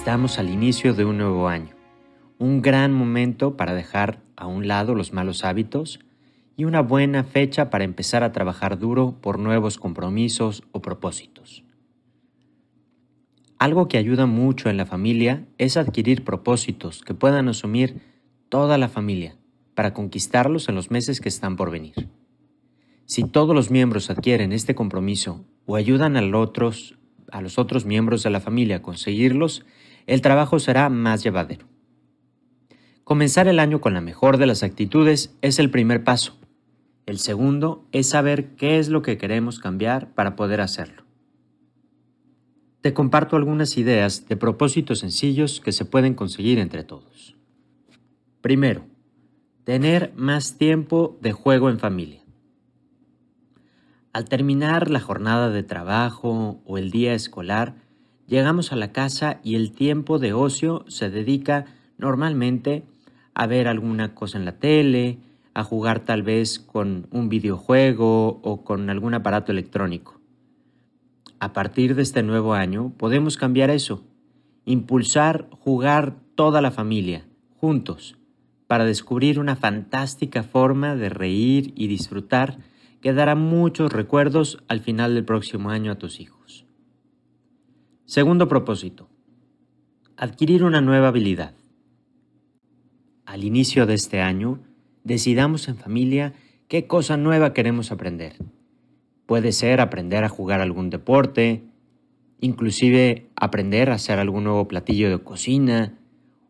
Estamos al inicio de un nuevo año, un gran momento para dejar a un lado los malos hábitos y una buena fecha para empezar a trabajar duro por nuevos compromisos o propósitos. Algo que ayuda mucho en la familia es adquirir propósitos que puedan asumir toda la familia para conquistarlos en los meses que están por venir. Si todos los miembros adquieren este compromiso o ayudan a, los otros miembros de la familia a conseguirlos, el trabajo será más llevadero. Comenzar el año con la mejor de las actitudes es el primer paso el segundo es saber qué es lo que queremos cambiar para poder hacerlo. Te comparto algunas ideas de propósitos sencillos que se pueden conseguir entre todos. Primero, tener más tiempo de juego en familia. Al terminar la jornada de trabajo o el día escolar, llegamos a la casa y el tiempo de ocio se dedica normalmente a ver alguna cosa en la tele, a jugar tal vez con un videojuego o con algún aparato electrónico. A partir de este nuevo año podemos cambiar eso, impulsar jugar toda la familia, juntos, para descubrir una fantástica forma de reír y disfrutar que dará muchos recuerdos al final del próximo año a tus hijos. Segundo propósito. Adquirir una nueva habilidad. Al inicio de este año, decidamos en familia qué cosa nueva queremos aprender. Puede ser aprender a jugar algún deporte, inclusive aprender a hacer algún nuevo platillo de cocina,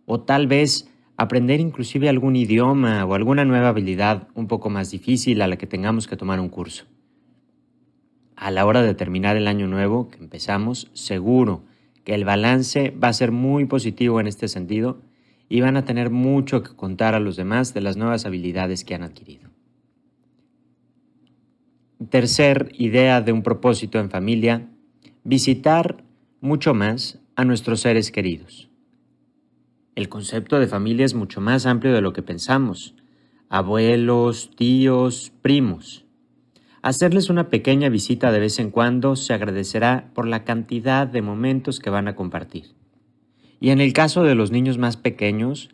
o tal vez aprender inclusive algún idioma o alguna nueva habilidad un poco más difícil a la que tengamos que tomar un curso. A la hora de terminar el año nuevo que empezamos, seguro que el balance va a ser muy positivo en este sentido y van a tener mucho que contar a los demás de las nuevas habilidades que han adquirido. Tercer idea de un propósito en familia, visitar mucho más a nuestros seres queridos. El concepto de familia es mucho más amplio de lo que pensamos. Abuelos, tíos, primos. Hacerles una pequeña visita de vez en cuando se agradecerá por la cantidad de momentos que van a compartir. Y en el caso de los niños más pequeños,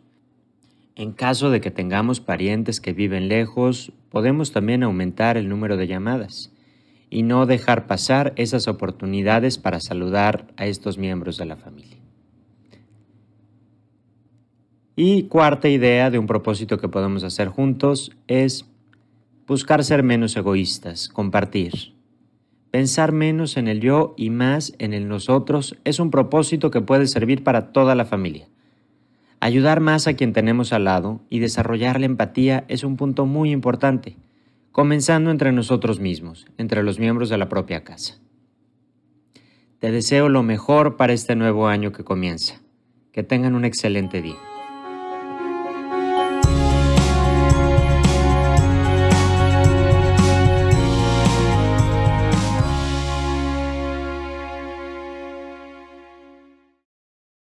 en caso de que tengamos parientes que viven lejos, podemos también aumentar el número de llamadas y no dejar pasar esas oportunidades para saludar a estos miembros de la familia. Y cuarta idea de un propósito que podemos hacer juntos es buscar ser menos egoístas, compartir. Pensar menos en el yo y más en el nosotros es un propósito que puede servir para toda la familia. Ayudar más a quien tenemos al lado y desarrollar la empatía es un punto muy importante, comenzando entre nosotros mismos, entre los miembros de la propia casa. Te deseo lo mejor para este nuevo año que comienza. Que tengan un excelente día.